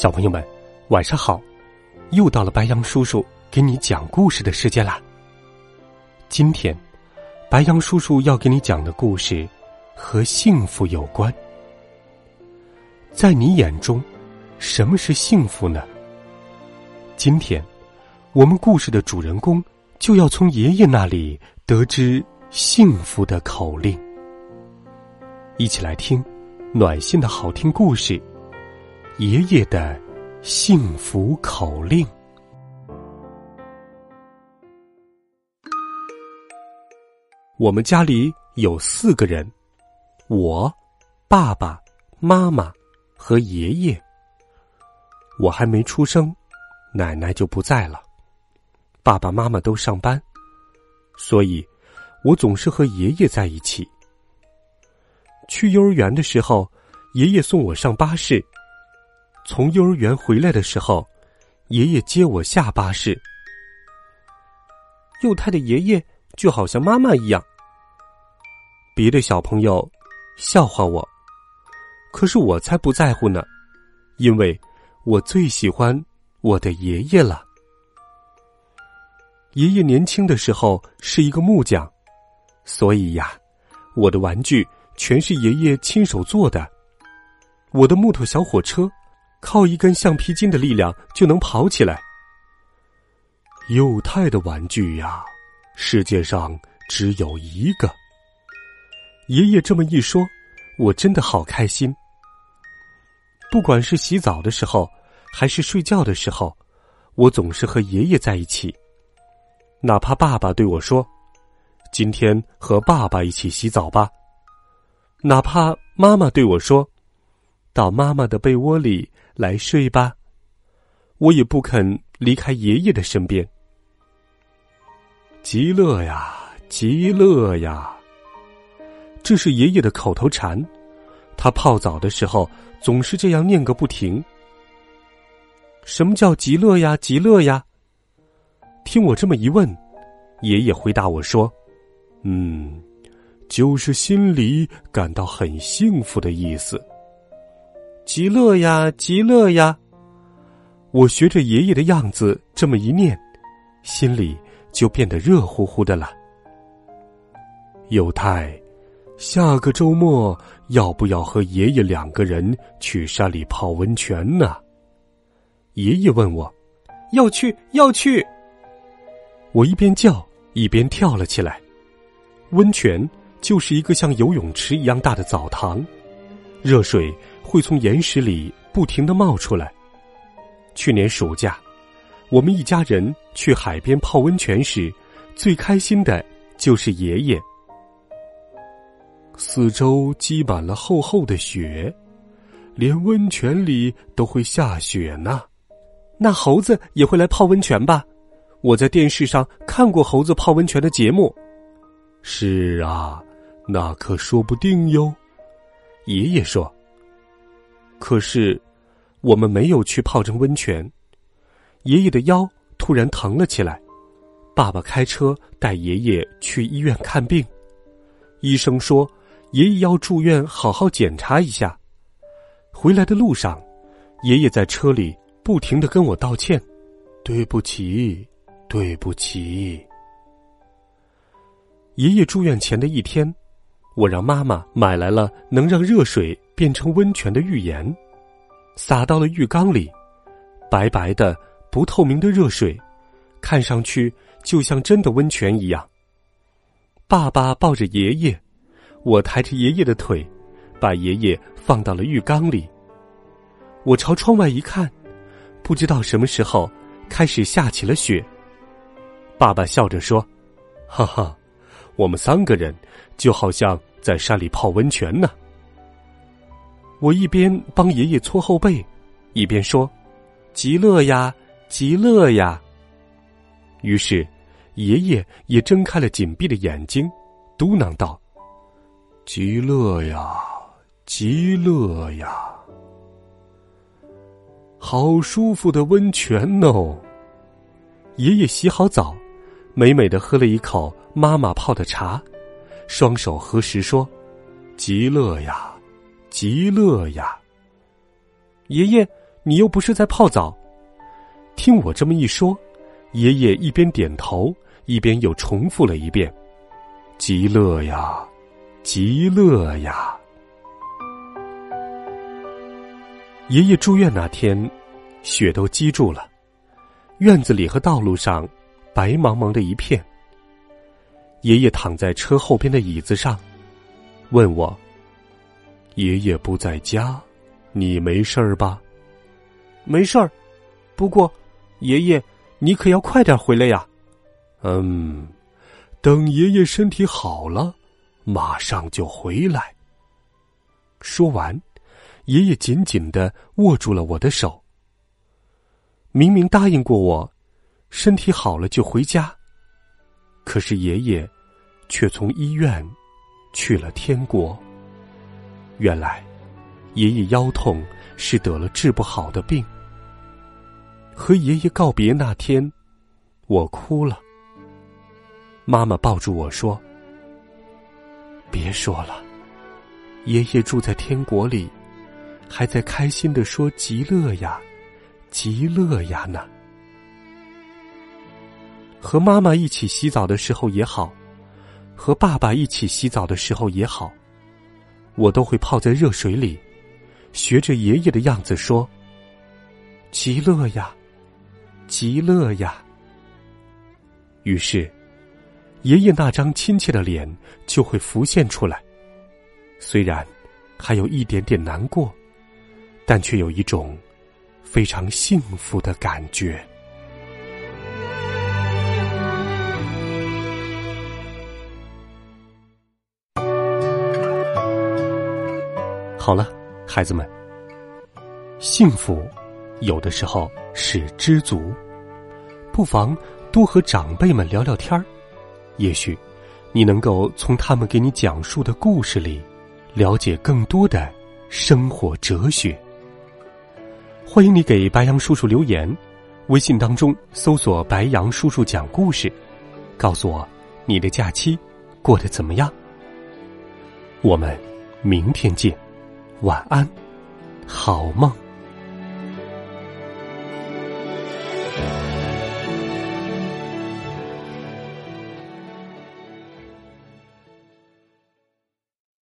小朋友们，晚上好！又到了白羊叔叔给你讲故事的时间啦。今天，白羊叔叔要给你讲的故事和幸福有关。在你眼中，什么是幸福呢？今天，我们故事的主人公就要从爷爷那里得知幸福的口令。一起来听暖心的好听故事。爷爷的幸福口令。我们家里有四个人，我、爸爸妈妈和爷爷。我还没出生，奶奶就不在了，爸爸妈妈都上班，所以，我总是和爷爷在一起。去幼儿园的时候，爷爷送我上巴士。从幼儿园回来的时候，爷爷接我下巴士。幼态的爷爷就好像妈妈一样。别的小朋友笑话我，可是我才不在乎呢，因为我最喜欢我的爷爷了。爷爷年轻的时候是一个木匠，所以呀，我的玩具全是爷爷亲手做的。我的木头小火车。靠一根橡皮筋的力量就能跑起来。幼态的玩具呀，世界上只有一个。爷爷这么一说，我真的好开心。不管是洗澡的时候，还是睡觉的时候，我总是和爷爷在一起。哪怕爸爸对我说：“今天和爸爸一起洗澡吧。”哪怕妈妈对我说：“到妈妈的被窝里。”来睡吧，我也不肯离开爷爷的身边。极乐呀，极乐呀，这是爷爷的口头禅。他泡澡的时候总是这样念个不停。什么叫极乐呀？极乐呀？听我这么一问，爷爷回答我说：“嗯，就是心里感到很幸福的意思。”极乐呀，极乐呀！我学着爷爷的样子这么一念，心里就变得热乎乎的了。有太，下个周末要不要和爷爷两个人去山里泡温泉呢？爷爷问我，要去，要去。我一边叫一边跳了起来。温泉就是一个像游泳池一样大的澡堂，热水。会从岩石里不停的冒出来。去年暑假，我们一家人去海边泡温泉时，最开心的就是爷爷。四周积满了厚厚的雪，连温泉里都会下雪呢。那猴子也会来泡温泉吧？我在电视上看过猴子泡温泉的节目。是啊，那可说不定哟。爷爷说。可是，我们没有去泡成温泉。爷爷的腰突然疼了起来，爸爸开车带爷爷去医院看病。医生说，爷爷要住院好好检查一下。回来的路上，爷爷在车里不停的跟我道歉：“对不起，对不起。”爷爷住院前的一天，我让妈妈买来了能让热水。变成温泉的浴盐，洒到了浴缸里，白白的、不透明的热水，看上去就像真的温泉一样。爸爸抱着爷爷，我抬着爷爷的腿，把爷爷放到了浴缸里。我朝窗外一看，不知道什么时候开始下起了雪。爸爸笑着说：“哈哈，我们三个人就好像在山里泡温泉呢。”我一边帮爷爷搓后背，一边说：“极乐呀，极乐呀。”于是，爷爷也睁开了紧闭的眼睛，嘟囔道：“极乐呀，极乐呀，好舒服的温泉哦！”爷爷洗好澡，美美的喝了一口妈妈泡的茶，双手合十说：“极乐呀，极乐呀。”爷爷，你又不是在泡澡。听我这么一说，爷爷一边点头，一边又重复了一遍：“极乐呀，极乐呀。”爷爷住院那天，雪都积住了，院子里和道路上白茫茫的一片。爷爷躺在车后边的椅子上，问我：“爷爷不在家。”你没事儿吧？没事儿，不过，爷爷，你可要快点回来呀。嗯，等爷爷身体好了，马上就回来。说完，爷爷紧紧的握住了我的手。明明答应过我，身体好了就回家，可是爷爷却从医院去了天国。原来。爷爷腰痛是得了治不好的病。和爷爷告别那天，我哭了。妈妈抱住我说：“别说了，爷爷住在天国里，还在开心的说‘极乐呀，极乐呀’呢。”和妈妈一起洗澡的时候也好，和爸爸一起洗澡的时候也好，我都会泡在热水里。学着爷爷的样子说：“极乐呀，极乐呀。”于是，爷爷那张亲切的脸就会浮现出来。虽然还有一点点难过，但却有一种非常幸福的感觉。好了。孩子们，幸福有的时候是知足，不妨多和长辈们聊聊天儿，也许你能够从他们给你讲述的故事里了解更多的生活哲学。欢迎你给白杨叔叔留言，微信当中搜索“白杨叔叔讲故事”，告诉我你的假期过得怎么样。我们明天见。晚安，好梦。